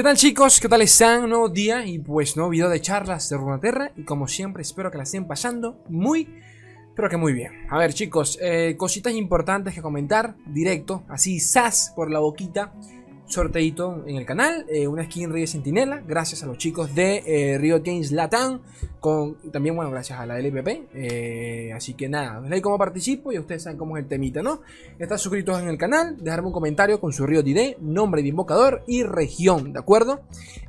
¿Qué tal chicos? ¿Qué tal están? Nuevo día y pues nuevo video de charlas de Runaterra y como siempre espero que la estén pasando muy, pero que muy bien. A ver chicos, eh, cositas importantes que comentar, directo, así sas por la boquita sorteito en el canal, eh, una skin Río Sentinela, gracias a los chicos de eh, Riot Games Latam, con, también, bueno, gracias a la LPP, eh, así que nada, veis cómo participo y ustedes saben cómo es el temita, ¿no? Están suscritos en el canal, dejarme un comentario con su Riot ID, nombre de invocador y región, ¿de acuerdo?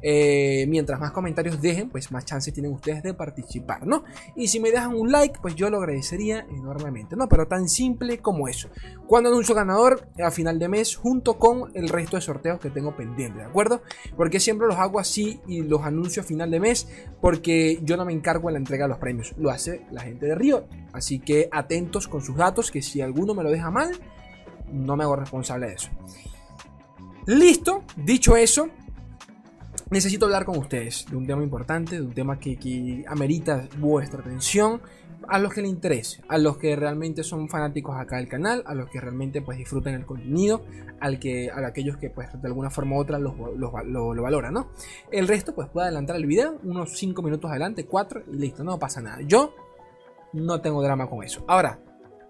mientras más comentarios dejen, pues más chances tienen ustedes de participar, ¿no? Y si me dejan un like, pues yo lo agradecería enormemente, ¿no? Pero tan simple como eso. Cuando anuncio ganador, a final de mes, junto con el resto de sorteos que tengo pendientes, ¿de acuerdo? Porque siempre los hago así y los anuncio a final de mes porque yo no me encargo de la entrega de los premios, lo hace la gente de Río. Así que atentos con sus datos, que si alguno me lo deja mal, no me hago responsable de eso. Listo, dicho eso, necesito hablar con ustedes de un tema importante, de un tema que amerita vuestra atención a los que le interese, a los que realmente son fanáticos acá del canal, a los que realmente pues disfruten el contenido, al que, a aquellos que pues de alguna forma u otra lo, valoran, ¿no? El resto pues puede adelantar el video, unos 5 minutos adelante, 4 y listo, no pasa nada. Yo no tengo drama con eso. Ahora,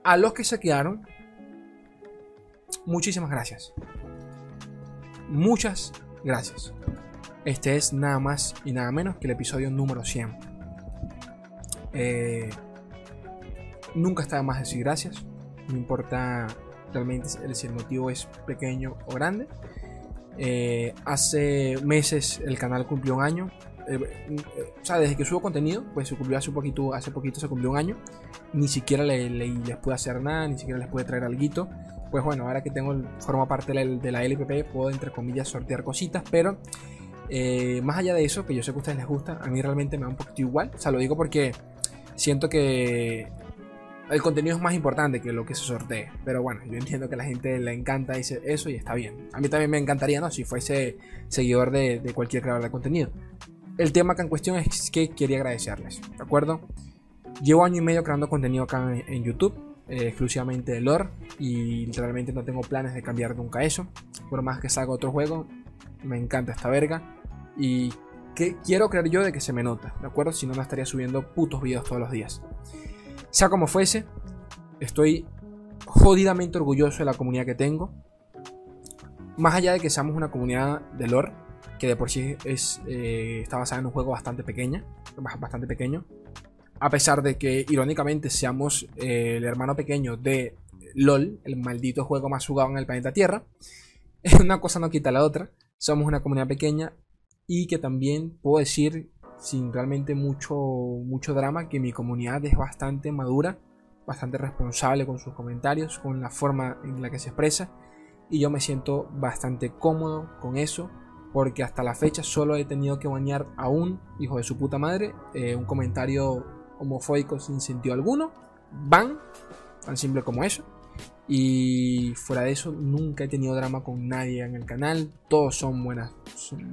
a los que se quedaron, muchísimas gracias. Muchas gracias. Este es nada más y nada menos que el episodio número 100. Eh, Nunca está de más decir gracias. No importa realmente si el motivo es pequeño o grande. Eh, hace meses el canal cumplió un año. Eh, eh, o sea, desde que subo contenido, pues se cumplió hace poquito, hace poquito se cumplió un año. Ni siquiera les pude hacer nada, ni siquiera les pude traer algo. Pues bueno, ahora que tengo forma parte de la, LPP, puedo entre comillas sortear cositas, pero más allá de eso, que yo sé que a ustedes les gusta, a mí realmente me da un poquito igual. O sea, lo digo porque siento que el contenido es más importante que lo que se sortee. Pero bueno, yo entiendo que a la gente le encanta eso y está bien. A mí también me encantaría, ¿no? Si fuese seguidor de, cualquier creador de contenido. El tema que en cuestión es que quería agradecerles, ¿de acuerdo? Llevo año y medio creando contenido acá en, YouTube, eh, exclusivamente de lore, y literalmente no tengo planes de cambiar nunca eso. Por más que salga otro juego, me encanta esta verga. Y que quiero creer yo de que se me nota, ¿de acuerdo? Si no, me estaría subiendo putos videos todos los días. Sea como fuese, estoy jodidamente orgulloso de la comunidad que tengo. Más allá de que seamos una comunidad de lore, que de por sí es, eh, está basada en un juego bastante pequeña, bastante pequeño. A pesar de que, irónicamente, seamos eh, el hermano pequeño de LOL, el maldito juego más jugado en el planeta Tierra. Una cosa no quita la otra. Somos una comunidad pequeña y que también puedo decir sin realmente mucho, mucho drama, que mi comunidad es bastante madura, bastante responsable con sus comentarios, con la forma en la que se expresa, y yo me siento bastante cómodo con eso, porque hasta la fecha solo he tenido que bañar a un hijo de su puta madre, eh, un comentario homofóbico sin sentido alguno, van, tan simple como eso. Y fuera de eso, nunca he tenido drama con nadie en el canal. Todos son buenas,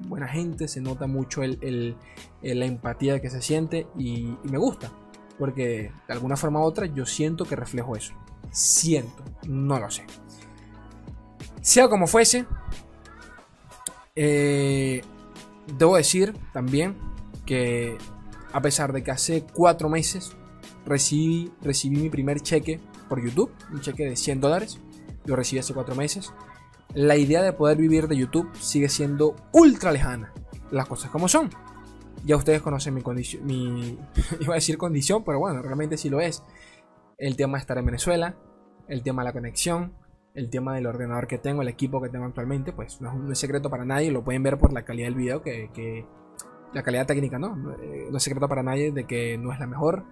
buena gente. Se nota mucho el, la empatía que se siente y, me gusta. Porque de alguna forma u otra yo siento que reflejo eso. Siento, no lo sé. Sea como fuese, eh, debo decir también que a pesar de que hace cuatro meses recibí, recibí mi primer cheque por YouTube, un cheque de 100 dólares, lo recibí hace 4 meses. La idea de poder vivir de YouTube sigue siendo ultra lejana, las cosas como son. Ya ustedes conocen mi condición, mi, iba a decir condición, pero bueno, realmente sí lo es. El tema de estar en Venezuela, el tema de la conexión, el tema del ordenador que tengo, el equipo que tengo actualmente, pues no es, secreto para nadie, lo pueden ver por la calidad del video, que, la calidad técnica, ¿no? Eh, no es secreto para nadie de que no es la mejor,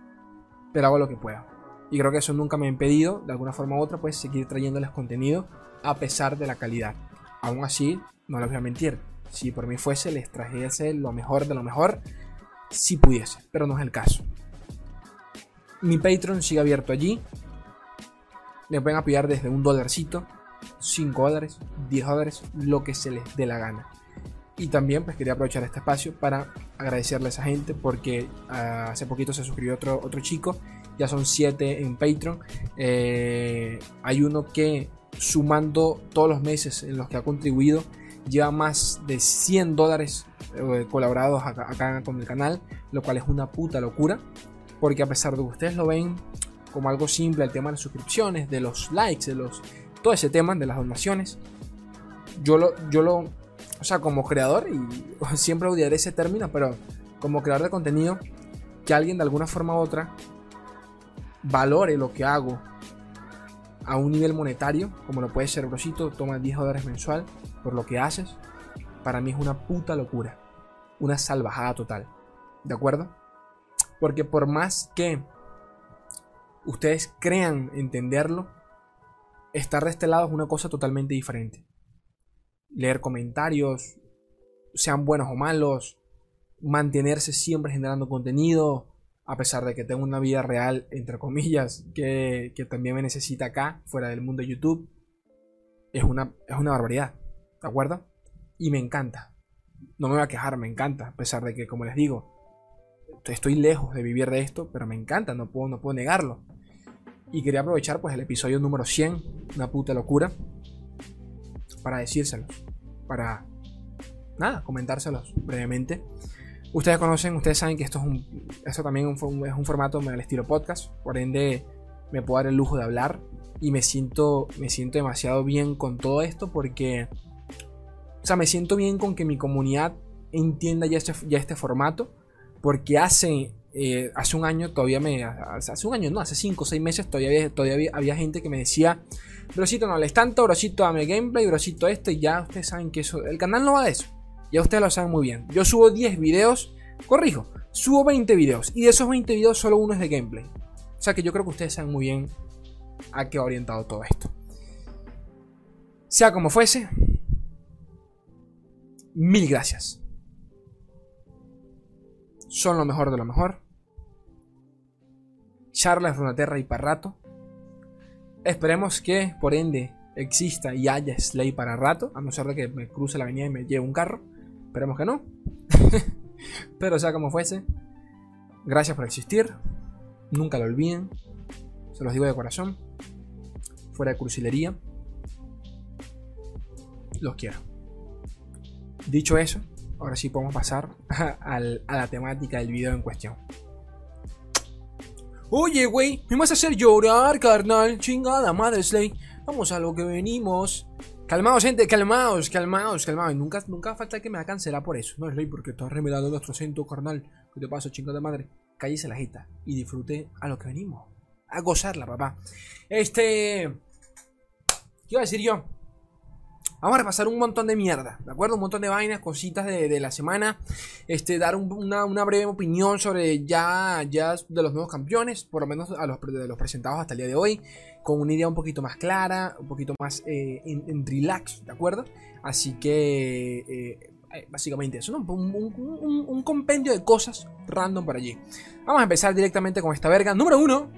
pero hago lo que pueda. Y creo que eso nunca me ha impedido, de alguna forma u otra, pues seguir trayéndoles contenido a pesar de la calidad. Aún así, no les voy a mentir. Si por mí fuese, les trajese lo mejor de lo mejor, si pudiese, pero no es el caso. Mi Patreon sigue abierto allí. Me pueden apoyar desde un dolarcito, 5 dólares, 10 dólares, lo que se les dé la gana. Y también pues quería aprovechar este espacio para agradecerle a esa gente porque ah, hace poquito se suscribió otro, otro chico ya son 7 en Patreon. Eh, hay uno que sumando todos los meses en los que ha contribuido, lleva más de 100 dólares eh, colaborados acá, acá, con el canal, lo cual es una puta locura. Porque a pesar de que ustedes lo ven como algo simple, el tema de las suscripciones, de los likes, de los todo ese tema de las donaciones, yo lo, yo lo, o sea, como creador, y siempre odiaré ese término, pero como creador de contenido, que alguien de alguna forma u otra valore lo que hago a un nivel monetario, como lo puede ser Brosito, toma 10 dólares mensual por lo que haces, para mí es una puta locura. Una salvajada total. ¿De acuerdo? Porque por más que ustedes crean entenderlo, estar de este lado es una cosa totalmente diferente. Leer comentarios, sean buenos o malos, mantenerse siempre generando contenido, a pesar de que tengo una vida real, entre comillas, que, también me necesita acá, fuera del mundo de YouTube, es una, es una barbaridad, ¿de acuerdo? Y me encanta. No me voy a quejar, me encanta, a pesar de que, como les digo, estoy lejos de vivir de esto, pero me encanta, no puedo, no puedo negarlo. Y quería aprovechar pues el episodio número 100, una puta locura, para decírselos, para, nada, comentárselos brevemente. Ustedes conocen, ustedes saben que esto es un, esto también es un, formato al estilo podcast, por ende me puedo dar el lujo de hablar y me siento, me siento demasiado bien con todo esto porque, o sea, me siento bien con que mi comunidad entienda ya este, ya este formato, porque hace, eh, hace un año todavía me, hace un año no, hace 5 o 6 meses todavía, había, todavía había, gente que me decía, Brosito, no les tanto, Brosito, dame gameplay, Brosito, este, y ya ustedes saben que eso, el canal no va de eso. Ya ustedes lo saben muy bien. Yo subo 10 videos, corrijo, subo 20 videos. Y de esos 20 videos solo uno es de gameplay. O sea que yo creo que ustedes saben muy bien a qué ha orientado todo esto. Sea como fuese, mil gracias. Son lo mejor de lo mejor. Charlas, Runaterra y Parrato. Esperemos que, por ende, exista y haya Slay para rato, a no ser de que me cruce la avenida y me lleve un carro. Esperemos que no. Pero sea como fuese, gracias por existir. Nunca lo olviden. Se los digo de corazón. Fuera de cursilería. Los quiero. Dicho eso, ahora sí podemos pasar a, la temática del video en cuestión. Oye, güey, me vas a hacer llorar, carnal. Chingada madre, Slay. Vamos a lo que venimos. Calmaos, gente, calmaos, calmaos, calmaos. Nunca, nunca falta que me haga cancelar por eso. No es ley porque estás revelando nuestro acento carnal. ¿Qué te pasa, chingada madre? Cállese la jeta y disfrute a lo que venimos. A gozarla, papá. Este. ¿Qué iba a decir yo? Vamos a repasar un montón de mierda, ¿de acuerdo? Un montón de vainas, cositas de, la semana. Este, dar una, breve opinión sobre ya, ya de los nuevos campeones, por lo menos a los, de los presentados hasta el día de hoy con una idea un poquito más clara, un poquito más eh, en, relax, ¿de acuerdo? Así que eh, eh, básicamente eso, ¿no? Un, compendio de cosas random por allí. Vamos a empezar directamente con esta verga. Número uno,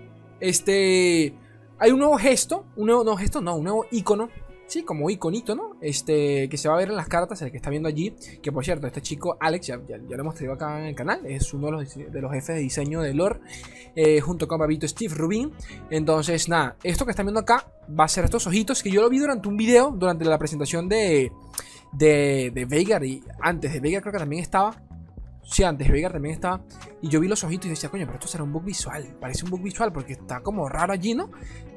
este... Hay un nuevo gesto, un nuevo, no gesto, no, un nuevo icono Sí, como iconito, ¿no? Este, que se va a ver en las cartas, el que está viendo allí. Que por cierto, este chico, Alex, ya, lo hemos traído acá en el canal. Es uno de los, de los jefes de diseño de lore. Eh, junto con Babito Steve Rubin. Entonces, nada, esto que están viendo acá va a ser estos ojitos. Que yo lo vi durante un video, durante la presentación de, de, de Veigar. Y antes de Veigar creo que también estaba. Sí, antes de Veigar también estaba. Y yo vi los ojitos y decía, coño, pero esto será un bug visual. Parece un bug visual porque está como raro allí, ¿no?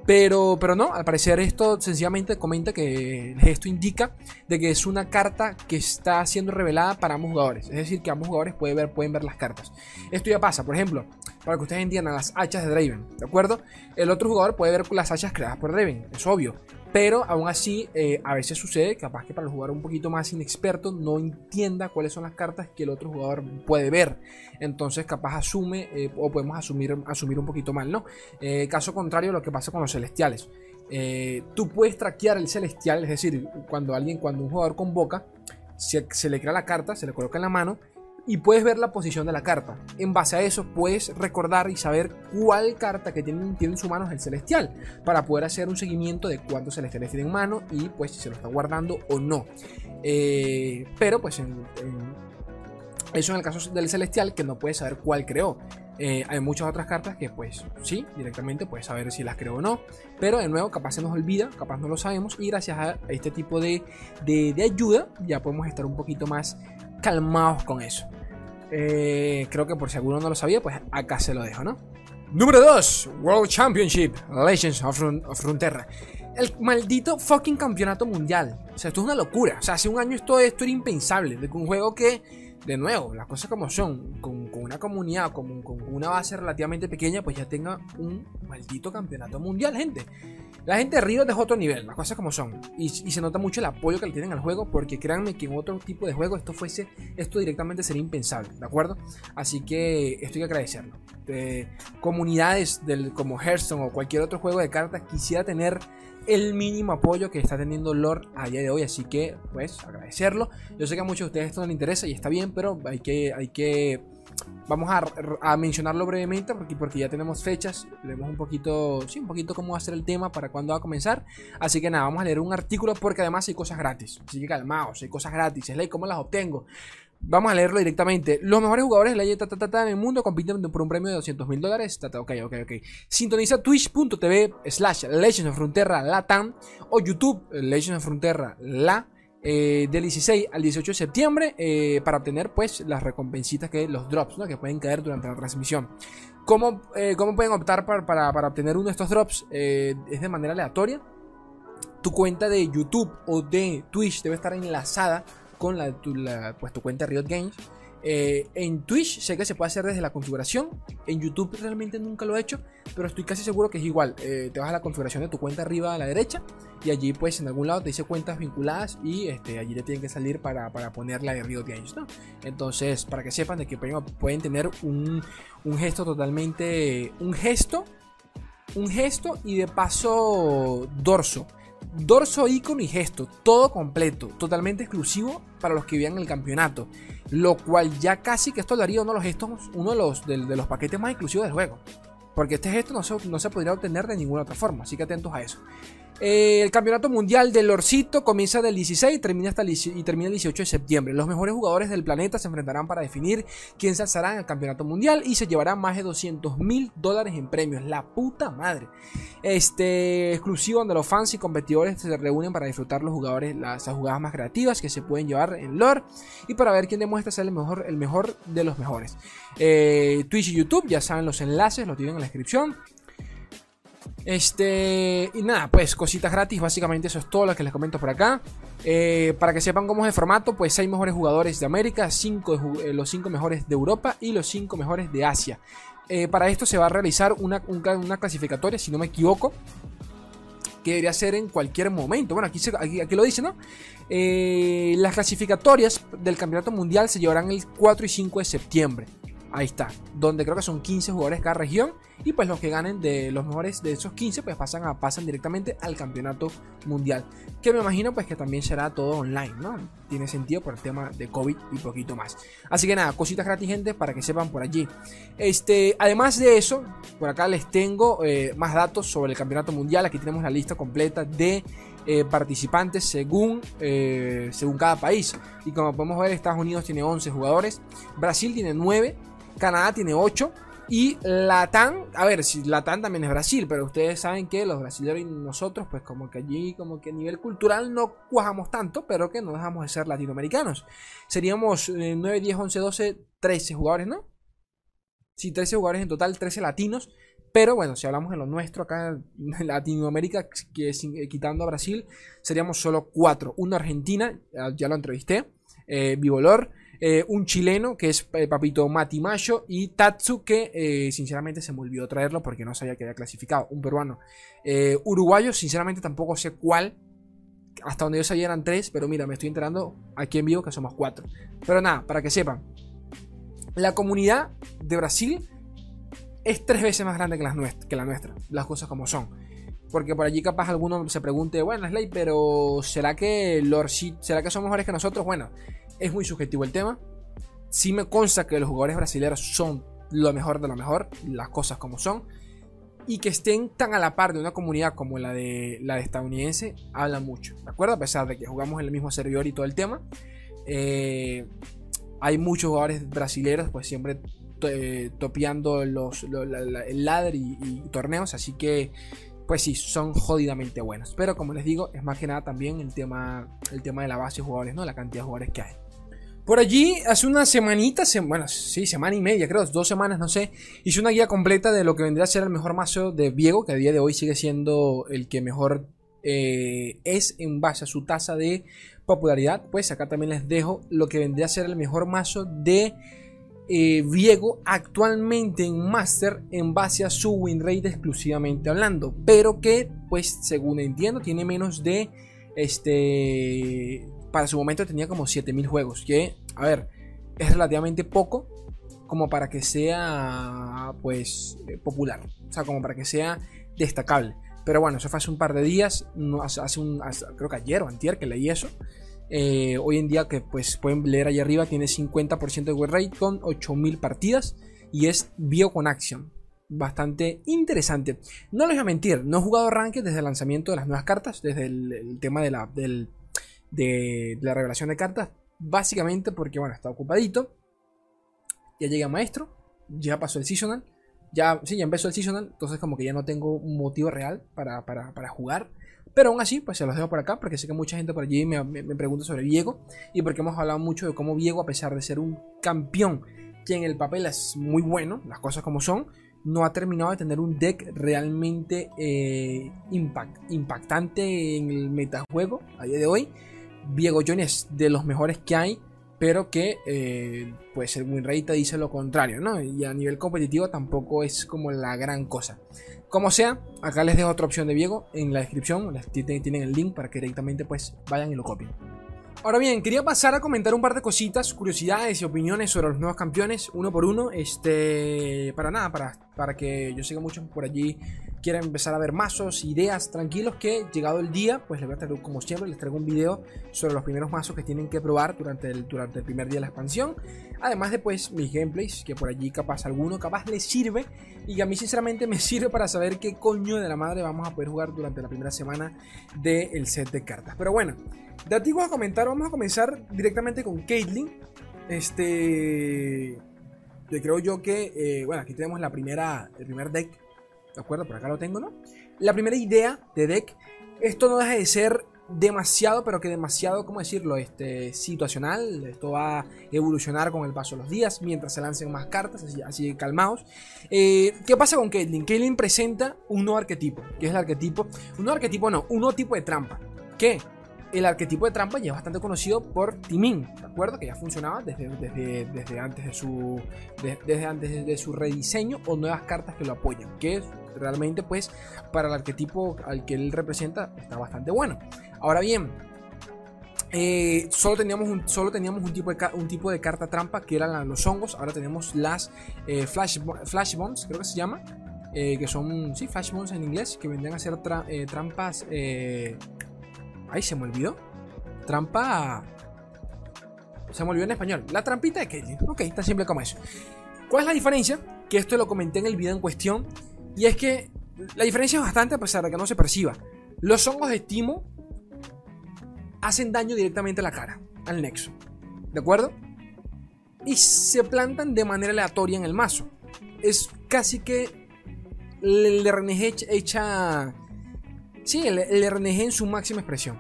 Pero, pero no, al parecer esto sencillamente comenta que esto indica de que es una carta que está siendo revelada para ambos jugadores. Es decir, que ambos jugadores pueden ver, pueden ver las cartas. Esto ya pasa, por ejemplo, para que ustedes entiendan las hachas de Draven, ¿de acuerdo? El otro jugador puede ver las hachas creadas por Draven, es obvio. Pero aún así, eh, a veces sucede, capaz que para el jugador un poquito más inexperto no entienda cuáles son las cartas que el otro jugador puede ver. Entonces, capaz asume, eh, o podemos asumir, asumir un poquito mal, ¿no? Eh, caso contrario, lo que pasa con los celestiales. tú puedes traquear el celestial, es decir, cuando alguien, cuando un jugador convoca, se, se le crea la carta, se le coloca en la mano y puedes ver la posición de la carta. En base a eso puedes recordar y saber cuál carta que tiene, en su mano es el celestial para poder hacer un seguimiento de cuántos celestiales tiene en mano y pues si se lo está guardando o no. Eh, pero pues en, eso en el caso del celestial que no puedes saber cuál creó. Eh, hay muchas otras cartas que pues sí, directamente puedes saber si las creo o no. Pero de nuevo, capaz se nos olvida, capaz no lo sabemos. Y gracias a este tipo de, de, ayuda ya podemos estar un poquito más calmados con eso. Eh, creo que por si alguno no lo sabía, pues acá se lo dejo, ¿no? Número 2, World Championship, Legends of, of Frontera el maldito fucking campeonato mundial. O sea, esto es una locura. O sea, hace un año esto, esto era impensable. De un juego que, de nuevo, las cosas como son, con, una comunidad, con, con, una base relativamente pequeña, pues ya tenga un maldito campeonato mundial, gente. La gente de Río es otro nivel, las cosas como son. Y, se nota mucho el apoyo que le tienen al juego, porque créanme que en otro tipo de juego esto fuese, esto directamente sería impensable, ¿de acuerdo? Así que esto hay que agradecerlo. comunidades del, como Hearthstone o cualquier otro juego de cartas quisiera tener el mínimo apoyo que está teniendo Lord a día de hoy. Así que, pues, agradecerlo. Yo sé que a muchos de ustedes esto no les interesa y está bien, pero hay que, hay que vamos a, mencionarlo brevemente porque, porque ya tenemos fechas, vemos un poquito, sí, un poquito cómo va a ser el tema, para cuándo va a comenzar. Así que nada, vamos a leer un artículo porque además hay cosas gratis. Así que calmaos, hay cosas gratis. Es ley, ¿cómo las obtengo? Vamos a leerlo directamente. Los mejores jugadores de la ta, en el mundo compiten por un premio de 200 mil dólares. Ok, ok, ok. Sintoniza twitch.tv slash Legends of Frontera Latam o YouTube Legends of Frontera La eh, del 16 al 18 de septiembre eh, para obtener pues las recompensitas que los drops que pueden caer durante la transmisión. ¿Cómo, eh, cómo pueden optar para, para, obtener uno de estos drops? es de manera aleatoria. Tu cuenta de YouTube o de Twitch debe estar enlazada con la, tu, pues, tu cuenta Riot Games. Eh, en Twitch sé que se puede hacer desde la configuración. En YouTube realmente nunca lo he hecho, pero estoy casi seguro que es igual. Eh, te vas a la configuración de tu cuenta arriba a la derecha y allí pues en algún lado te dice cuentas vinculadas y este, allí te tienen que salir para, para poner la de Riot Games. ¿no? Entonces, para que sepan de que pueden tener un, un gesto totalmente... Un gesto. Un gesto y de paso dorso dorso, icono y gesto, todo completo, totalmente exclusivo para los que vean el campeonato. Lo cual ya casi que esto daría uno de los gestos, uno de los, de, los paquetes más exclusivos del juego. Porque este gesto no se, no se podría obtener de ninguna otra forma, así que atentos a eso. Eh, el campeonato mundial del Lorcito comienza del 16 y termina, hasta el, y termina el 18 de septiembre. Los mejores jugadores del planeta se enfrentarán para definir quién se alzará en el campeonato mundial y se llevará más de 200 mil dólares en premios. La puta madre. Este exclusivo donde los fans y competidores se reúnen para disfrutar los jugadores, las, jugadas más creativas que se pueden llevar en lore y para ver quién demuestra ser el mejor, el mejor de los mejores. Eh, Twitch y YouTube, ya saben los enlaces, los tienen en la descripción. Este, y nada, pues cositas gratis, básicamente eso es todo lo que les comento por acá. Eh, para que sepan cómo es el formato, pues hay mejores jugadores de América, cinco, eh, los 5 mejores de Europa y los 5 mejores de Asia. Eh, para esto se va a realizar una, una, clasificatoria, si no me equivoco, que debería ser en cualquier momento. Bueno, aquí, aquí, lo dice, ¿no? las clasificatorias del Campeonato Mundial se llevarán el 4 y 5 de septiembre. Ahí está, donde creo que son 15 jugadores cada región y pues los que ganen de los mejores de esos 15 pues pasan, a, pasan directamente al campeonato mundial. Que me imagino pues que también será todo online, ¿no? Tiene sentido por el tema de COVID y poquito más. Así que nada, cositas gratis gente para que sepan por allí. Este, además de eso, por acá les tengo eh, más datos sobre el campeonato mundial. Aquí tenemos la lista completa de eh, participantes según, eh, según cada país. Y como podemos ver, Estados Unidos tiene 11 jugadores, Brasil tiene 9, Canadá tiene 8 y Latam, a ver, si Latam también es Brasil, pero ustedes saben que los brasileños y nosotros, pues como que allí, como que a nivel cultural no cuajamos tanto, pero que no dejamos de ser latinoamericanos. Seríamos 9, 10, 11, 12, 13 jugadores, ¿no? Sí, 13 jugadores en total, 13 latinos. Pero bueno, si hablamos de lo nuestro acá en Latinoamérica, que eh, quitando a Brasil, seríamos solo 4. Una Argentina, ya lo entrevisté, eh, Vivolor. Eh, un chileno que es eh, Papito Mati y Tatsu que eh, sinceramente se me olvidó traerlo porque no sabía que había clasificado, un peruano. uruguayo sinceramente tampoco sé cuál, hasta donde yo sabía eran tres, pero mira, me estoy enterando aquí en vivo que somos cuatro. Pero nada, para que sepan, la comunidad de Brasil es tres veces más grande que la nuestra, que la nuestra las cosas como son. Porque por allí capaz alguno se pregunte, bueno, Slay, pero ¿será que Lord ¿será que son mejores que nosotros? Bueno, es muy subjetivo el tema. Sí me consta que los jugadores brasileños son lo mejor de lo mejor, las cosas como son. Y que estén tan a la par de una comunidad como la de la de estadounidense, habla mucho. ¿De acuerdo? A pesar de que jugamos en el mismo servidor y todo el tema. Eh, hay muchos jugadores brasileños, pues siempre topeando los, el ladder y, torneos, así que pues sí, son jodidamente buenos. Pero como les digo, es más que nada también el tema, el tema de la base de jugadores, ¿no? La cantidad de jugadores que hay. Por allí, hace una semanita, bueno, sí, semana y media, creo, dos semanas, no sé, hice una guía completa de lo que vendría a ser el mejor mazo de Viego, que a día de hoy sigue siendo el que mejor eh, es en base a su tasa de popularidad. Pues acá también les dejo lo que vendría a ser el mejor mazo de eh, Viego actualmente en Master en base a su win rate exclusivamente hablando, pero que, pues, según entiendo, tiene menos de este para su momento tenía como 7000 juegos, que, a ver, es relativamente poco como para que sea, pues, eh, popular, o sea, como para que sea destacable. Pero bueno, eso fue hace un par de días, hace un, creo que ayer o antier que leí eso. Eh, hoy en día, que pues pueden leer ahí arriba, tiene 50% de win rate con 8000 partidas y es bio con action. Bastante interesante. No les voy a mentir, no he jugado Ranked desde el lanzamiento de las nuevas cartas, desde el, tema de la, del de, la revelación de cartas. Básicamente porque, bueno, está ocupadito. Ya llega maestro. Ya pasó el seasonal. Ya, sí, ya empezó el seasonal. Entonces como que ya no tengo un motivo real para, jugar. Pero aún así, pues se los dejo por acá porque sé que mucha gente por allí me, me, pregunta sobre Viego y porque hemos hablado mucho de cómo Viego, a pesar de ser un campeón que en el papel es muy bueno, las cosas como son, no ha terminado de tener un deck realmente eh, impact, impactante en el metajuego a día de hoy. Diego Jones es de los mejores que hay, pero que eh, pues el win dice lo contrario, ¿no? Y a nivel competitivo tampoco es como la gran cosa. Como sea, acá les dejo otra opción de Diego en la descripción, tienen el link para que directamente pues vayan y lo copien. Ahora bien, quería pasar a comentar un par de cositas, curiosidades y opiniones sobre los nuevos campeones, uno por uno, este, para nada, para, para que yo siga mucho por allí quieren empezar a ver mazos, ideas, tranquilos que llegado el día, pues les voy a traer, como siempre, les traigo un video sobre los primeros mazos que tienen que probar durante el, durante el primer día de la expansión. Además de pues mis gameplays, que por allí capaz alguno capaz les sirve y a mí sinceramente me sirve para saber qué coño de la madre vamos a poder jugar durante la primera semana del set de cartas. Pero bueno, de ti a comentar, vamos a comenzar directamente con Caitlyn. Este... Creo yo que, eh, bueno, aquí tenemos la primera, el primer deck ¿De acuerdo? Por acá lo tengo, ¿no? La primera idea de deck, esto no deja de ser demasiado, pero que demasiado, ¿cómo decirlo? Este, situacional. Esto va a evolucionar con el paso de los días, mientras se lancen más cartas, así, así calmados. Eh, ¿Qué pasa con Caitlyn? Caitlyn presenta un nuevo arquetipo, que es el arquetipo, un nuevo arquetipo no, un nuevo tipo de trampa. ¿Qué? El arquetipo de trampa ya es bastante conocido por Timin, ¿de acuerdo? Que ya funcionaba desde, desde, antes de su desde antes de su rediseño o nuevas cartas que lo apoyan, que realmente pues para el arquetipo al que él representa está bastante bueno. Ahora bien, eh, solo teníamos, un, solo teníamos un, tipo de, un tipo de carta trampa que eran los hongos. Ahora tenemos las eh, flash, flash Bombs, creo que se llama. Eh, que son, sí, Flash Bombs en inglés. Que vendrían a ser trampas Ay, se me olvidó. Trampa. Se me olvidó en español. La trampita de Caitlyn. Ok, tan simple como eso. ¿Cuál es la diferencia? Que esto lo comenté en el video en cuestión. Y es que la diferencia es bastante a pesar de que no se perciba. Los hongos de estimo hacen daño directamente a la cara, al nexo. ¿De acuerdo? Y se plantan de manera aleatoria en el mazo. Es casi que el RNG hecha Sí, el, RNG en su máxima expresión.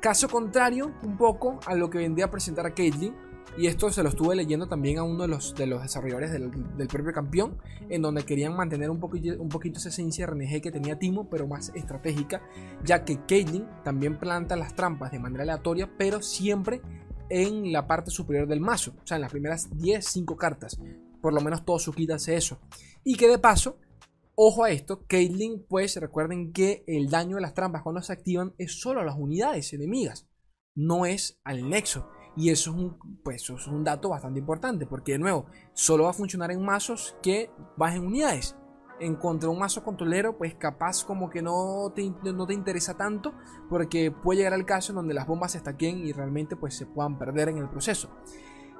Caso contrario, un poco a lo que vendría a presentar a Caitlyn. Y esto se lo estuve leyendo también a uno de los, de los desarrolladores del, propio campeón, en donde querían mantener un poquito, un poquito esa esencia RNG que tenía Timo, pero más estratégica, ya que Caitlyn también planta las trampas de manera aleatoria, pero siempre en la parte superior del mazo, o sea, en las primeras 10, 5 cartas. Por lo menos todo su kit hace eso. Y que de paso Ojo a esto, Caitlyn, pues recuerden que el daño de las trampas cuando se activan es solo a las unidades enemigas, no es al nexo. Y eso es un, pues, dato bastante importante, porque de nuevo, solo va a funcionar en mazos que bajen unidades. En contra de un mazo controlero, pues capaz como que no te, no te interesa tanto, porque puede llegar al caso en donde las bombas se estaquen y realmente pues se puedan perder en el proceso.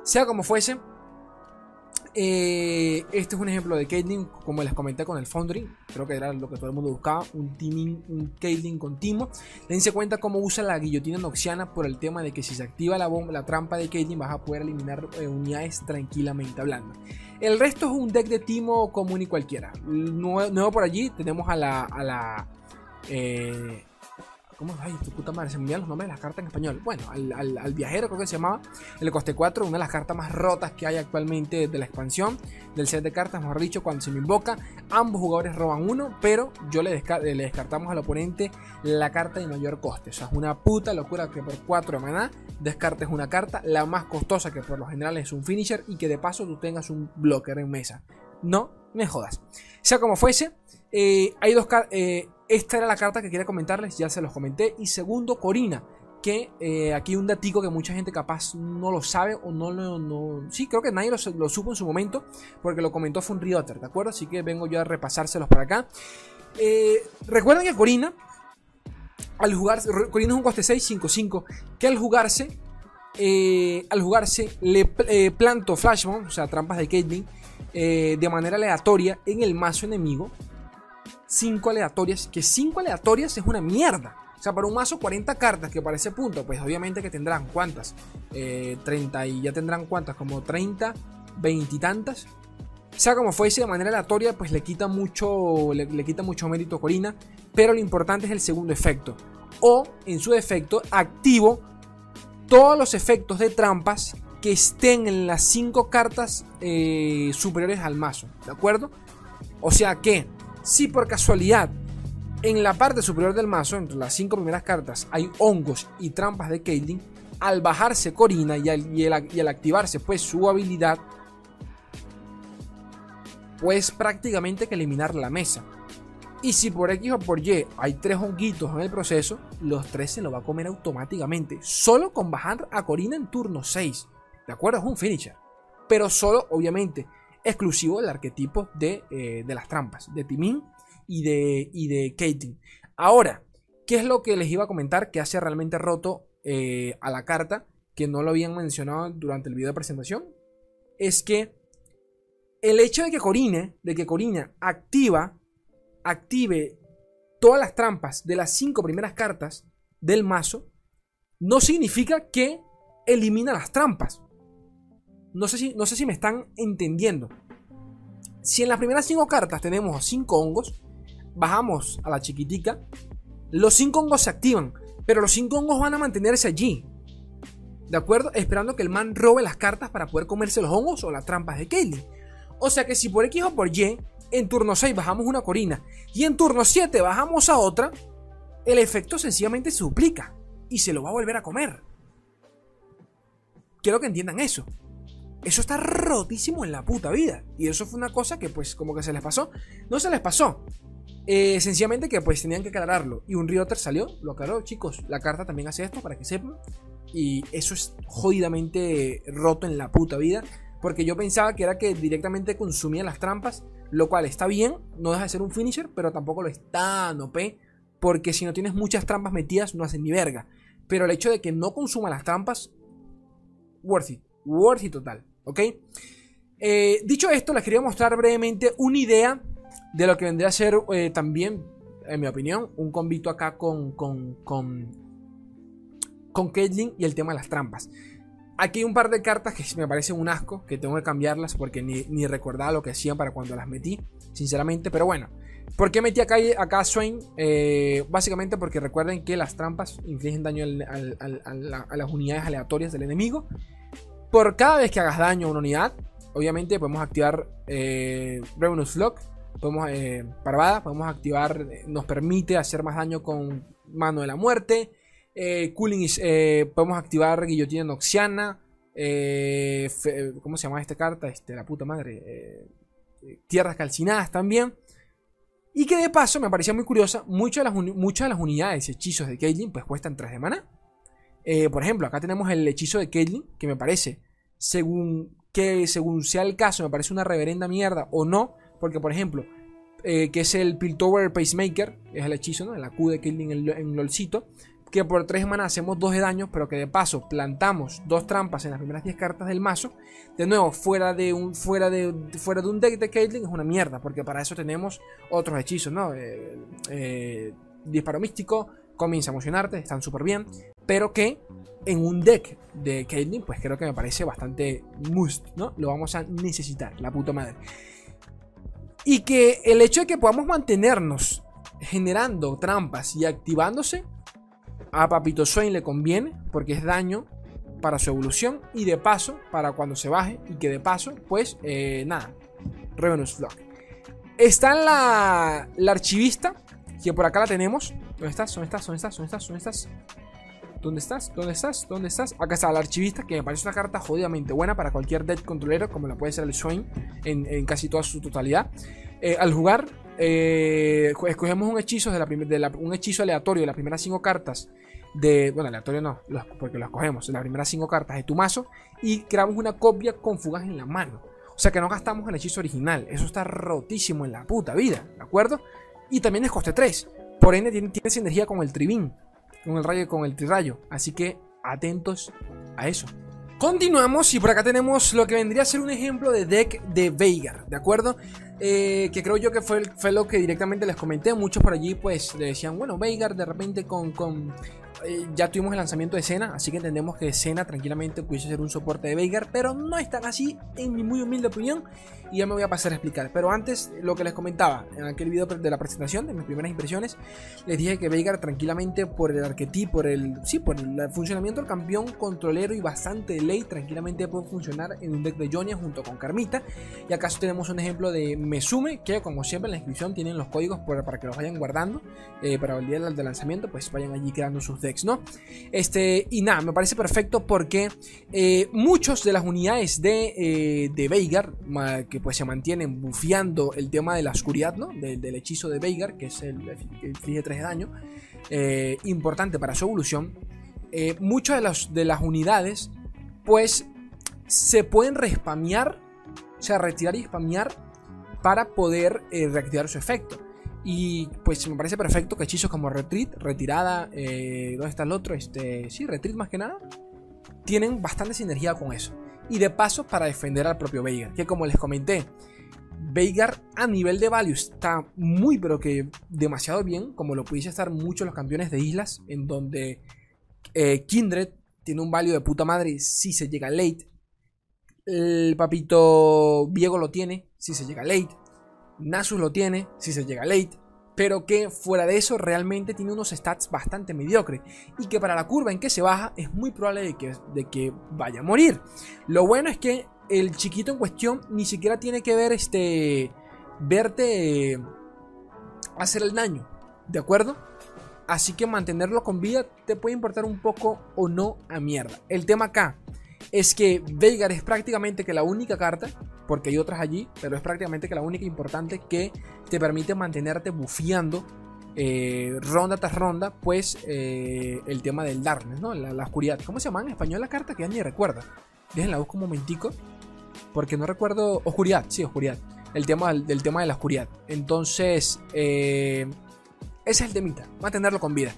Sea como fuese, Eh, este es un ejemplo de Caitlyn, como les comenté con el Foundry. Creo que era lo que todo el mundo buscaba: un, un Caitlyn con Timo. Dense cuenta cómo usa la guillotina noxiana por el tema de que si se activa la, bomba, la trampa de Caitlyn, vas a poder eliminar eh, unidades tranquilamente hablando. El resto es un deck de Timo común y cualquiera. Nuevo, por allí tenemos a la. A la eh, ¿Cómo? Ay, tu puta madre, se me olvidan los nombres de las cartas en español. Bueno, al, viajero creo que se llamaba. El coste 4, una de las cartas más rotas que hay actualmente de la expansión. Del set de cartas, mejor dicho, cuando se me invoca. Ambos jugadores roban uno, pero yo le, le descartamos al oponente la carta de mayor coste. O sea, es una puta locura que por 4 de maná descartes una carta, la más costosa que por lo general es un finisher y que de paso tú tengas un blocker en mesa. No me jodas. Sea como fuese, eh, hay dos eh, esta era la carta que quería comentarles, ya se los comenté. Y segundo, Corina, que eh, aquí un datico que mucha gente capaz no lo sabe o no lo... Sí, creo que nadie lo, supo en su momento, porque lo comentó fue un Rioter, ¿de acuerdo? Así que vengo yo a repasárselos para acá. recuerden que Corina, al jugarse, Corina es un coste 6, 5, 5, que al jugarse, al jugarse le planto Flashbomb, o sea, trampas de Caitlyn, de manera aleatoria en el mazo enemigo 5 aleatorias, que 5 aleatorias es una mierda. O sea, para un mazo 40 cartas que para ese punto, pues obviamente que tendrán cuántas, 30 eh, y ya tendrán cuántas, como 30, 20 y tantas. O sea, como fuese de manera aleatoria, pues le quita mucho, le, quita mucho mérito a Corina. Pero lo importante es el segundo efecto. O, en su defecto, activo todos los efectos de trampas que estén en las 5 cartas eh, superiores al mazo. ¿De acuerdo? O sea que si por casualidad en la parte superior del mazo, entre las cinco primeras cartas, hay hongos y trampas de Caitlyn, al bajarse Corina y al, activarse pues su habilidad, pues prácticamente que eliminar la mesa. Y si por X o por Y hay tres honguitos en el proceso, los tres se lo va a comer automáticamente. Solo con bajar a Corina en turno 6. ¿De acuerdo? Es un finisher. Pero solo, obviamente, exclusivo del arquetipo de, eh, de las trampas, de Timin y de, y de Caitlyn. Ahora, ¿qué es lo que les iba a comentar que hace realmente roto eh, a la carta? Que no lo habían mencionado durante el video de presentación. Es que el hecho de que Corine, de que Corina activa, active todas las trampas de las cinco primeras cartas del mazo, no significa que elimina las trampas. No sé si, no sé si me están entendiendo. Si en las primeras 5 cartas tenemos 5 hongos, bajamos a la chiquitica, los 5 hongos se activan, pero los 5 hongos van a mantenerse allí. ¿De acuerdo? Esperando que el man robe las cartas para poder comerse los hongos o las trampas de Kelly. O sea que si por X o por Y, en turno 6 bajamos una corina y en turno 7 bajamos a otra, el efecto sencillamente se duplica y se lo va a volver a comer. Quiero que entiendan eso. Eso está rotísimo en la puta vida. Y eso fue una cosa que pues como que se les pasó. No se les pasó. Eh, sencillamente que pues tenían que aclararlo. Y un Rioter salió, lo aclaró, chicos. La carta también hace esto para que sepan. Y eso es jodidamente roto en la puta vida. Porque yo pensaba que era que directamente consumía las trampas. Lo cual está bien, no deja de ser un finisher, pero tampoco lo está tan OP. Porque si no tienes muchas trampas metidas, no hacen ni verga. Pero el hecho de que no consuma las trampas, worth it. Worth it total. ¿Ok? Eh, dicho esto, les quería mostrar brevemente una idea de lo que vendría a ser eh, también, en mi opinión, un convito acá con, con, con, con Caitlyn y el tema de las trampas. Aquí hay un par de cartas que me parecen un asco, que tengo que cambiarlas porque ni, ni recordaba lo que hacían para cuando las metí, sinceramente, pero bueno. ¿Por qué metí acá, acá a Swain? Eh, básicamente porque recuerden que las trampas infligen daño a las unidades aleatorias del enemigo por cada vez que hagas daño a una unidad, obviamente podemos activar eh, Revenus Lock, podemos, eh, Parvada, podemos activar, eh, nos permite hacer más daño con Mano de la Muerte, eh, Cooling, podemos activar Guillotina Noxiana, ¿cómo se llama esta carta? Este, la puta madre, Tierras Calcinadas también. Y que de paso me parecía muy curiosa, muchas de las, unidades y hechizos de Caitlyn pues cuestan 3 de mana. Eh, por ejemplo, acá tenemos el hechizo de Caitlyn, que me parece, según que según sea el caso, me parece una reverenda mierda o no, porque por ejemplo, eh, que es el Piltover Pacemaker, es el hechizo, ¿no? La Q de Caitlyn en, LOLcito, que por 3 semanas hacemos 2 de daño, pero que de paso plantamos dos trampas en las primeras 10 cartas del mazo, de nuevo, fuera de un, fuera de, fuera de un deck de Caitlyn es una mierda, porque para eso tenemos otros hechizos, ¿no? Eh, disparo místico, comienza a emocionarte, están súper bien, pero que en un deck de Caitlyn, pues creo que me parece bastante must, ¿no? Lo vamos a necesitar, la puta madre. Y que el hecho de que podamos mantenernos generando trampas y activándose a Papito Swain le conviene porque es daño para su evolución y de paso para cuando se baje y que de paso pues eh, nada, Revenus Flock. Está la, la archivista que por acá la tenemos. ¿Dónde estás? ¿Dónde estás? ¿Dónde estás? ¿Dónde estás? ¿Dónde estás? ¿Dónde estás? ¿Dónde estás? ¿Dónde estás? Acá está la archivista, que me parece una carta jodidamente buena para cualquier deck controlero, como la puede ser el Swain en, casi toda su totalidad. Eh, al jugar, eh, escogemos un hechizo, de la, de un hechizo aleatorio de las primeras 5 cartas de. Bueno, aleatorio no, porque lo escogemos. Las primeras 5 cartas de tu mazo. Y creamos una copia con fugas en la mano. O sea que no gastamos el hechizo original. Eso está rotísimo en la puta vida, ¿de acuerdo? Y también es coste 3. Por ende, tiene, tiene sinergia con el tribín. Con el rayo con el trirrayo. Así que atentos a eso. Continuamos y por acá tenemos lo que vendría a ser un ejemplo de deck de Veigar, ¿de acuerdo? Eh, que creo yo que fue, fue, lo que directamente les comenté. Muchos por allí pues le decían, bueno, Veigar de repente con eh, ya tuvimos el lanzamiento de Cena, así que entendemos que Cena tranquilamente pudiese ser un soporte de Veigar, pero no es tan así, en mi muy humilde opinión, y ya me voy a pasar a explicar. Pero antes, lo que les comentaba en aquel video de la presentación, de mis primeras impresiones, les dije que Veigar tranquilamente por el arquetipo, por el, sí, por el funcionamiento del campeón controlero y bastante de ley, tranquilamente puede funcionar en un deck de Jonia junto con Carmita. Y acaso tenemos un ejemplo de Mesume, que como siempre en la descripción tienen los códigos para que los vayan guardando, eh, para el día del lanzamiento, pues vayan allí creando sus decks. ¿No? Este, y nada, me parece perfecto porque eh, muchos de las unidades de, eh, de Veigar, que pues se mantienen bufeando el tema de la oscuridad, ¿no? del hechizo de Veigar, que es el, que 3 de daño, eh, importante para su evolución, muchas de las, de las unidades, pues se pueden respamear, o sea, retirar y spamear para poder reactivar su efecto. Y pues me parece perfecto que hechizos como Retreat, Retirada, eh, ¿dónde está el otro? Este, sí, Retreat más que nada, tienen bastante sinergia con eso. Y de paso para defender al propio Veigar, que como les comenté, Veigar a nivel de value está muy pero que demasiado bien, como lo pudiese estar muchos los campeones de islas, en donde eh, Kindred tiene un value de puta madre si se llega late. El papito Viego lo tiene si se llega late. Nasus lo tiene si se llega late, pero que fuera de eso realmente tiene unos stats bastante mediocres y que para la curva en que se baja es muy probable de que, de que vaya a morir. Lo bueno es que el chiquito en cuestión ni siquiera tiene que ver este verte hacer el daño, ¿de acuerdo? Así que mantenerlo con vida te puede importar un poco o no a mierda. El tema acá es que Veigar es prácticamente que la única carta, porque hay otras allí, pero es prácticamente que la única importante que te permite mantenerte bufeando eh, ronda tras ronda, pues eh, el tema del darkness, ¿no? La, oscuridad. ¿Cómo se llama en español la carta? Que ya ni recuerda. Déjenla busco un momentico, porque no recuerdo. Oscuridad, sí, oscuridad. El tema del, tema de la oscuridad. Entonces, eh, ese es el temita, mantenerlo con vida.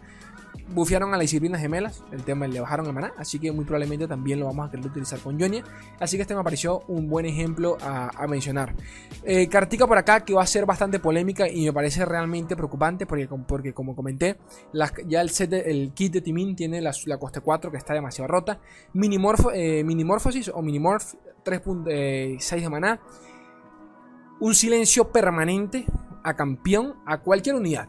Bufiaron a las disciplinas gemelas, el tema le bajaron el maná, así que muy probablemente también lo vamos a querer utilizar con Jonia. Así que este me pareció un buen ejemplo a, mencionar. Eh, Cartica por acá que va a ser bastante polémica y me parece realmente preocupante porque, porque como comenté, ya el, set el kit de Timin tiene la, coste 4 que está demasiado rota. Minimorfo, eh, Minimorphosis o Minimorph 3.6 eh, de maná. Un silencio permanente a campeón a cualquier unidad.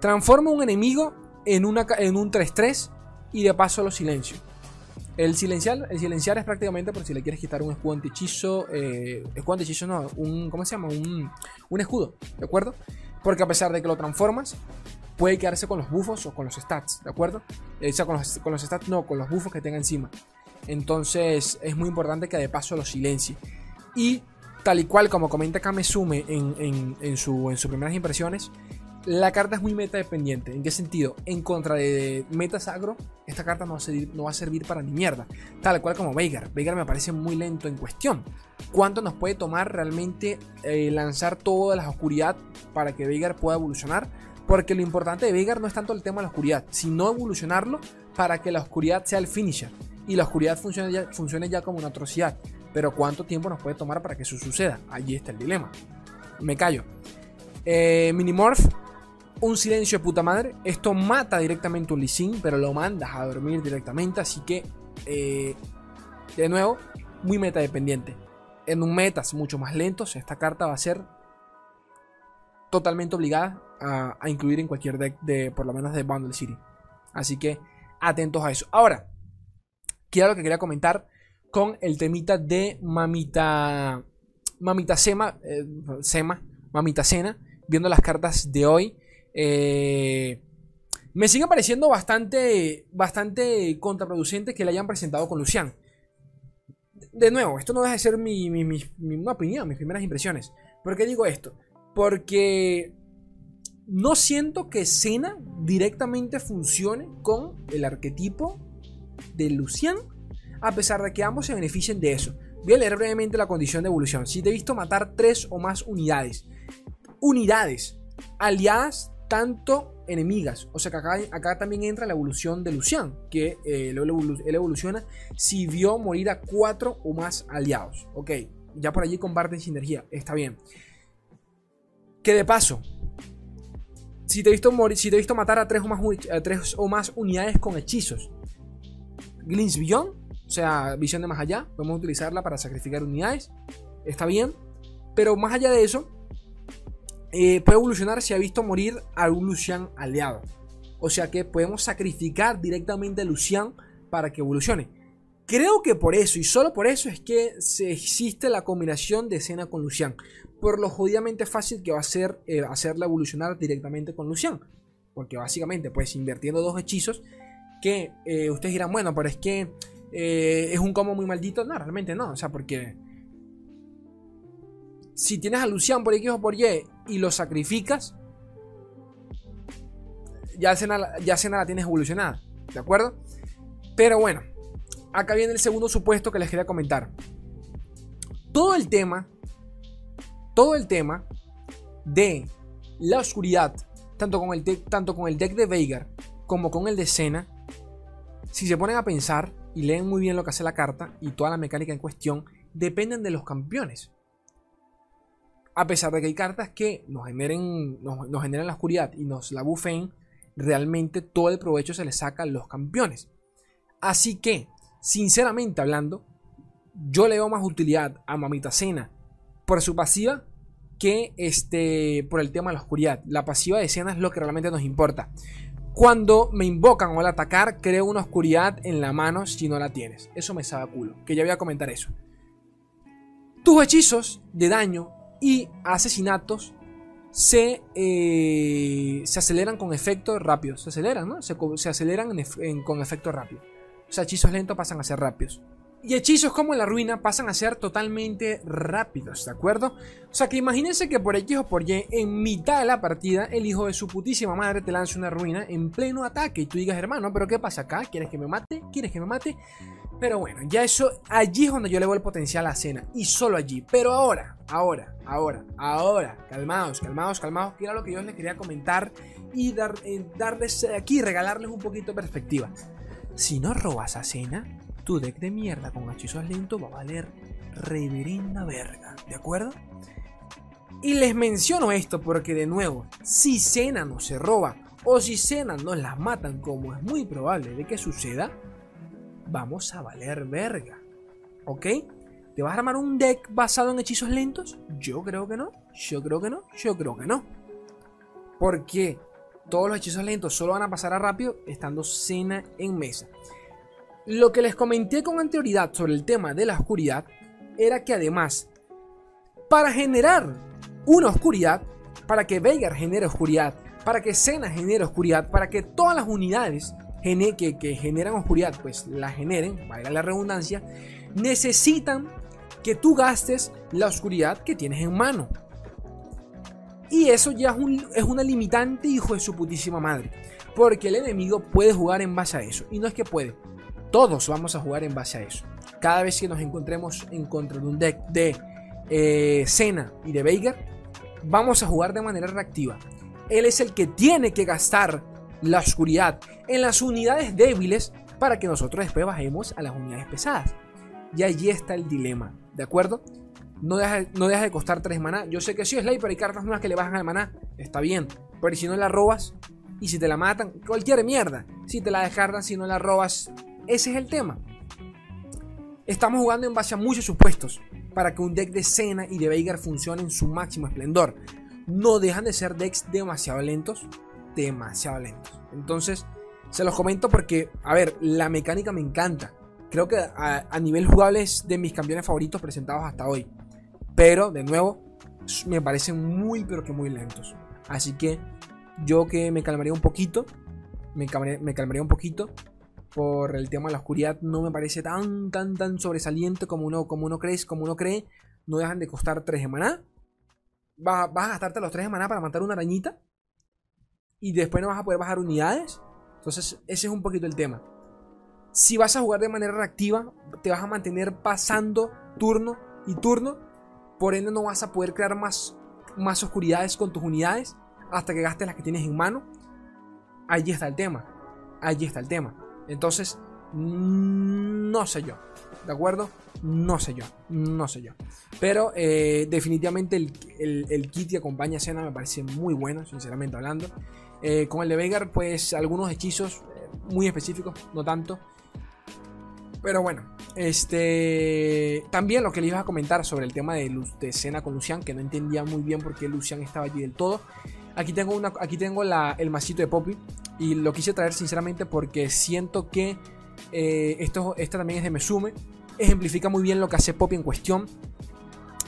Transforma un enemigo en, un 3-3 y de paso lo silencio. El silenciar, el silenciar es prácticamente por si le quieres quitar un escudo antihechizo. Eh, escudo antihechizo no, un. ¿Cómo se llama? Un, un escudo, ¿de acuerdo? Porque a pesar de que lo transformas, puede quedarse con los buffos o con los stats, ¿de acuerdo? Eh, o sea, con los, con los stats no, con los buffos que tenga encima. Entonces es muy importante que de paso lo silencie. Y tal y cual como comenta Kamesume en, en, en, su, en sus primeras impresiones, la carta es muy meta dependiente. ¿En qué sentido? En contra de metas agro, esta carta no va, a servir, no va a servir para ni mierda. Tal cual como Veigar. Veigar me parece muy lento en cuestión. ¿Cuánto nos puede tomar realmente eh, lanzar toda la oscuridad para que Veigar pueda evolucionar? Porque lo importante de Veigar no es tanto el tema de la oscuridad, sino evolucionarlo para que la oscuridad sea el finisher y la oscuridad funcione ya, funcione ya como una atrocidad. Pero ¿cuánto tiempo nos puede tomar para que eso suceda? Allí está el dilema. Me callo. Eh, Minimorph, un silencio de puta madre. Esto mata directamente un Lee pero lo mandas a dormir directamente. Así que, eh, de nuevo, muy meta dependiente. En un metas mucho más lentos, esta carta va a ser totalmente obligada a, a incluir en cualquier deck de, por lo menos de Bundle City. Así que atentos a eso. Ahora, quiero lo que quería comentar con el temita de Mamita. Mamita Sema. Eh, Sema. Mamita Cena. Viendo las cartas de hoy. Eh, me sigue pareciendo bastante, bastante contraproducente que le hayan presentado con Lucian. De nuevo, esto no deja de ser mi, mi, mi, opinión, mis primeras impresiones. ¿Por qué digo esto? Porque no siento que Cena directamente funcione con el arquetipo de Lucian, a pesar de que ambos se beneficien de eso. Voy a leer brevemente la condición de evolución. Si te he visto matar tres o más unidades, unidades aliadas tanto enemigas. O sea que acá, también entra la evolución de Lucian, que eh, él, evoluciona si vio morir a cuatro o más aliados. Ok, ya por allí comparten sinergia, está bien. Que de paso, si te he visto, morir, si te visto matar a tres o más, unidades con hechizos, Glimpse Beyond, o sea, visión de más allá, podemos utilizarla para sacrificar unidades, está bien. Pero más allá de eso, eh, puede evolucionar si ha visto morir a un Lucian aliado. O sea que podemos sacrificar directamente a Lucian para que evolucione. Creo que por eso y solo por eso es que existe la combinación de escena con Lucian. Por lo jodidamente fácil que va a ser eh, hacerla evolucionar directamente con Lucian. Porque básicamente, pues invirtiendo dos hechizos, que eh, ustedes dirán, bueno, pero es que es un combo muy maldito. No, realmente no. O sea, porque si tienes a Lucian por X o por Y y lo sacrificas, ya Cena, ya la tienes evolucionada. ¿De acuerdo? Pero bueno, acá viene el segundo supuesto que les quería comentar. Todo el tema, todo el tema de la oscuridad, tanto con el, tanto con el deck de Veigar como con el de Cena, si se ponen a pensar y leen muy bien lo que hace la carta y toda la mecánica en cuestión, dependen de los campeones. A pesar de que hay cartas que nos generen, nos, generan la oscuridad y nos la buffen, realmente todo el provecho se le saca a los campeones. Así que, sinceramente hablando, yo le veo más utilidad a Mamita Cena por su pasiva que este, por el tema de la oscuridad. La pasiva de Cena es lo que realmente nos importa. Cuando me invocan o al atacar, creo una oscuridad en la mano si no la tienes. Eso me sabe a culo. Que ya voy a comentar eso. Tus hechizos de daño y asesinatos se, eh, se aceleran con efecto rápido. Se aceleran, ¿no? Se, aceleran con efecto rápido. O sea, hechizos lentos pasan a ser rápidos. Y hechizos como la ruina pasan a ser totalmente rápidos, ¿de acuerdo? O sea que imagínense que por X o por Y, en mitad de la partida, el hijo de su putísima madre te lance una ruina en pleno ataque y tú digas, hermano, ¿pero qué pasa acá? ¿Quieres que me mate? ¿Quieres que me mate? Pero bueno, ya eso, allí es donde yo le veo el potencial a la cena. Y solo allí. Pero ahora, ahora, ahora, ahora, calmados, calmados, calmados, que era lo que yo les quería comentar y dar, eh, darles aquí, regalarles un poquito de perspectiva. Si no robas a cena, tu deck de mierda con hechizos lentos va a valer reverenda verga, ¿de acuerdo? Y les menciono esto porque de nuevo, si Cena no se roba o si Cena nos las matan como es muy probable de que suceda, vamos a valer verga. ¿Ok? ¿Te vas a armar un deck basado en hechizos lentos? Yo creo que no. Yo creo que no. Yo creo que no. Porque todos los hechizos lentos solo van a pasar a rápido estando cena en mesa. Lo que les comenté con anterioridad sobre el tema de la oscuridad era que además, para generar una oscuridad, para que Veigar genere oscuridad, para que Cena genere oscuridad, para que todas las unidades que, generan oscuridad, pues la generen, valga la redundancia, necesitan que tú gastes la oscuridad que tienes en mano. Y eso ya es, una limitante, hijo de su putísima madre. Porque el enemigo puede jugar en base a eso. Y no es que puede. Todos vamos a jugar en base a eso. Cada vez que nos encontremos en contra de un deck de eh, Cena y de Veigar, vamos a jugar de manera reactiva. él es el que tiene que gastar la oscuridad en las unidades débiles para que nosotros después bajemos a las unidades pesadas. Y allí está el dilema, ¿de acuerdo? No deja, no de costar 3 maná. Yo sé que sí es ley, pero hay cartas nuevas que le bajan al maná. Está bien. Pero si no la robas y si te la matan, cualquier mierda. Si te la descargan, si no la robas, ese es el tema. Estamos jugando en base a muchos supuestos para que un deck de Cena y de Veigar funcione en su máximo esplendor. No dejan de ser decks demasiado lentos, demasiado lentos. Entonces, se los comento porque, a ver, la mecánica me encanta. Creo que a, nivel jugable es de mis campeones favoritos presentados hasta hoy. Pero, de nuevo, me parecen muy, pero que muy lentos. Así que yo que me calmaría un poquito, me me calmaría un poquito por el tema de la oscuridad no me parece tan, tan, tan sobresaliente como uno, como uno cree, como uno cree. No dejan de costar 3 de maná. Vas, a gastarte los 3 de maná para matar una arañita. Y después no vas a poder bajar unidades. Entonces, ese es un poquito el tema. Si vas a jugar de manera reactiva, te vas a mantener pasando turno y turno. Por ende, no vas a poder crear más, más oscuridades con tus unidades hasta que gastes las que tienes en mano. Allí está el tema. Allí está el tema. Entonces, no sé yo. ¿De acuerdo? No sé yo. No sé yo. Pero eh, definitivamente el, kit que acompaña a Cena me parece muy bueno, sinceramente hablando. Eh, con el de Veigar, pues algunos hechizos eh, muy específicos, no tanto. Pero bueno, este. También lo que le iba a comentar sobre el tema de, de Cena con Lucian, que no entendía muy bien por qué Lucian estaba allí del todo. Aquí tengo, una, aquí tengo el masito de Poppy. Y lo quise traer sinceramente porque siento que eh, esto, esta también es de Mesume. Ejemplifica muy bien lo que hace Poppy en cuestión.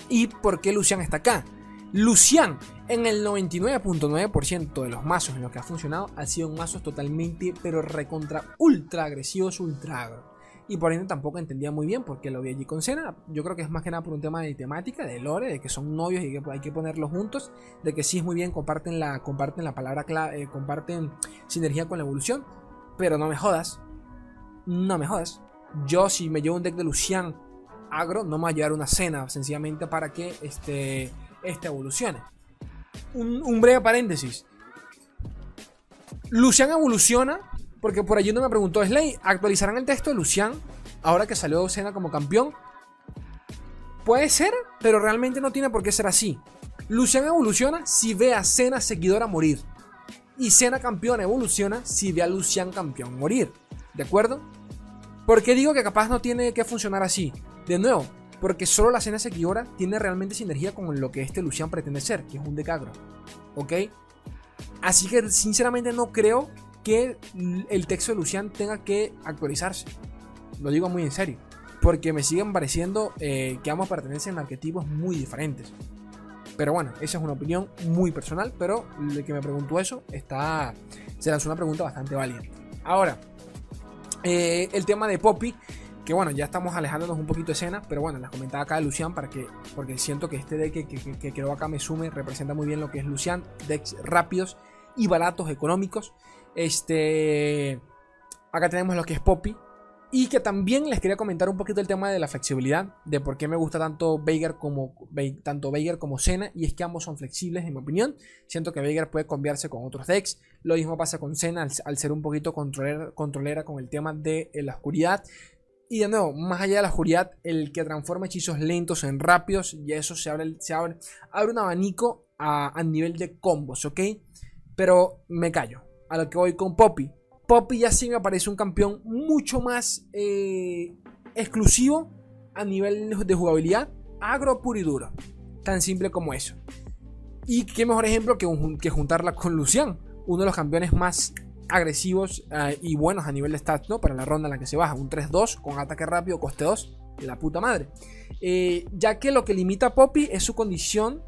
Y por qué Lucian está acá. Lucian, en el 99.9% de los mazos en los que ha funcionado, ha sido un mazo totalmente, pero recontra ultra agresivos, ultra agro y por ende tampoco entendía muy bien por qué lo vi allí con Cena. Yo creo que es más que nada por un tema de temática, de lore, de que son novios y que hay que ponerlos juntos, de que sí es muy bien, comparten la, comparten la palabra clave, eh, comparten sinergia con la evolución, pero no me jodas, no me jodas. Yo si me llevo un deck de Lucian agro, no me va a llevar una cena sencillamente para que este, este evolucione. Un, breve paréntesis. Lucian evoluciona porque por allí uno me preguntó, Slay, ¿actualizarán el texto de Lucian ahora que salió Cena como campeón? Puede ser, pero realmente no tiene por qué ser así. Lucian evoluciona si ve a Cena seguidora morir. Y Cena campeón evoluciona si ve a Lucian campeón morir. ¿De acuerdo? ¿Por qué digo que capaz no tiene que funcionar así? De nuevo, porque solo la Cena seguidora tiene realmente sinergia con lo que este Lucian pretende ser, que es un decagro. ¿Ok? Así que sinceramente no creo que el texto de Lucian tenga que actualizarse. Lo digo muy en serio. Porque me siguen pareciendo eh, que ambos pertenecen a arquetipos muy diferentes. Pero bueno, esa es una opinión muy personal. Pero el que me preguntó eso está. Se lanzó una pregunta bastante válida. Ahora, eh, el tema de Poppy. Que bueno, ya estamos alejándonos un poquito de escena. Pero bueno, les comentaba acá de Lucian para que. Porque siento que este deck que, que, que creo acá me sume representa muy bien lo que es Lucian. Decks rápidos y baratos, económicos. Este. Acá tenemos lo que es Poppy. Y que también les quería comentar un poquito el tema de la flexibilidad. De por qué me gusta tanto Veigar como, tanto como Senna. Y es que ambos son flexibles, en mi opinión. Siento que Veigar puede cambiarse con otros decks. Lo mismo pasa con Senna al, ser un poquito controlera, controlera con el tema de eh, la oscuridad. Y de nuevo, más allá de la oscuridad, el que transforma hechizos lentos en rápidos, y eso se abre, se abre, abre un abanico a, a nivel de combos, ¿ok? Pero me callo a lo que voy con Poppy. Poppy ya sí me parece un campeón mucho más eh, exclusivo a nivel de jugabilidad, agro puro y duro. Tan simple como eso. Y qué mejor ejemplo que, que juntarla con Lucian, uno de los campeones más agresivos eh, y buenos a nivel de stats, ¿no? Para la ronda en la que se baja. Un 3-2 con ataque rápido, coste 2, de la puta madre. Eh, ya que lo que limita a Poppy es su condición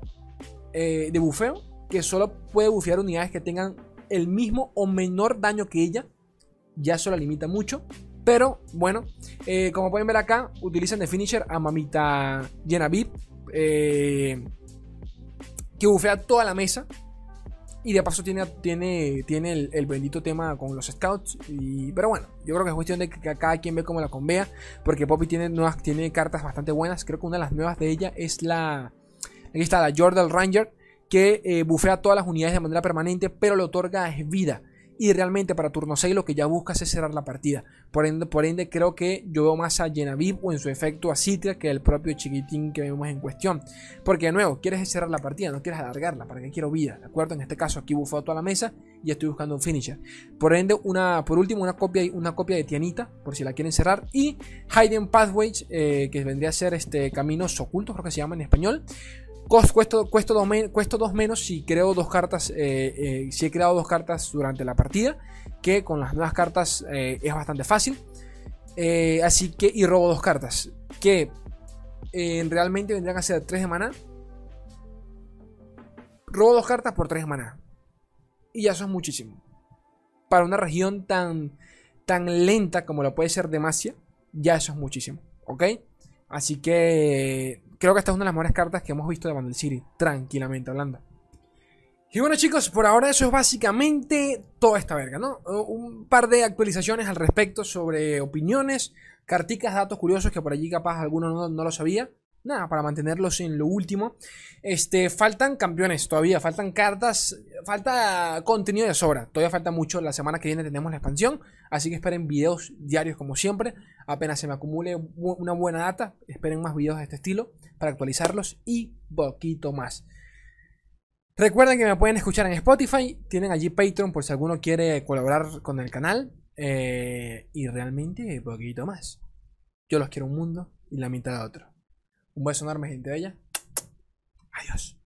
de bufeo, que solo puede bufear unidades que tengan el mismo o menor daño que ella. Ya eso la limita mucho. Pero bueno, eh, como pueden ver acá, utilizan de finisher a mamita Genevieve. Eh, que bufea toda la mesa. Y de paso tiene, tiene, tiene el, bendito tema con los scouts. Y, pero bueno, yo creo que es cuestión de que cada quien ve cómo la convea. Porque Poppy tiene, nuevas, tiene cartas bastante buenas. Creo que una de las nuevas de ella es la. Aquí está la Jordan Ranger que eh, bufea todas las unidades de manera permanente, pero le otorga vida. Y realmente para turno 6 lo que ya buscas es cerrar la partida. Por ende, por ende creo que yo veo más a Genevieve o en su efecto a Citra que el propio chiquitín que vemos en cuestión. Porque de nuevo, quieres cerrar la partida, no quieres alargarla. ¿Para que quiero vida? ¿De acuerdo? En este caso aquí bufeo toda la mesa y estoy buscando un finisher. Por ende, una, por último, una copia, una copia de Tianita, por si la quieren cerrar. Y Hidden Pathways, eh, que vendría a ser este, caminos ocultos, creo que se llama en español. Cuesto, cuesto, dos, menos si creo dos cartas. Eh, eh, si he creado dos cartas durante la partida. Que con las nuevas cartas eh, es bastante fácil. así que. Y robo dos cartas. Que realmente vendrían a ser 3 de mana. Robo dos cartas por 3 de mana. Y ya eso es muchísimo. Para una región tan, tan lenta como lo puede ser Demacia. Ya eso es muchísimo. ¿Ok? Así que creo que esta es una de las mejores cartas que hemos visto de Bundle City, tranquilamente hablando. Y bueno chicos, por ahora eso es básicamente toda esta verga, ¿no? Un par de actualizaciones al respecto sobre opiniones, carticas, datos curiosos que por allí capaz alguno no, no lo sabía nada, para mantenerlos en lo último. Este, faltan campeones todavía, faltan cartas, falta contenido de sobra. Todavía falta mucho. La semana que viene tenemos la expansión, así que esperen videos diarios como siempre. Apenas se me acumule una buena data, esperen más videos de este estilo para actualizarlos y poquito más. Recuerden que me pueden escuchar en Spotify, tienen allí Patreon por si alguno quiere colaborar con el canal. Eh, y realmente poquito más. Yo los quiero un mundo y la mitad de otro. Un beso enorme, gente bella. Adiós.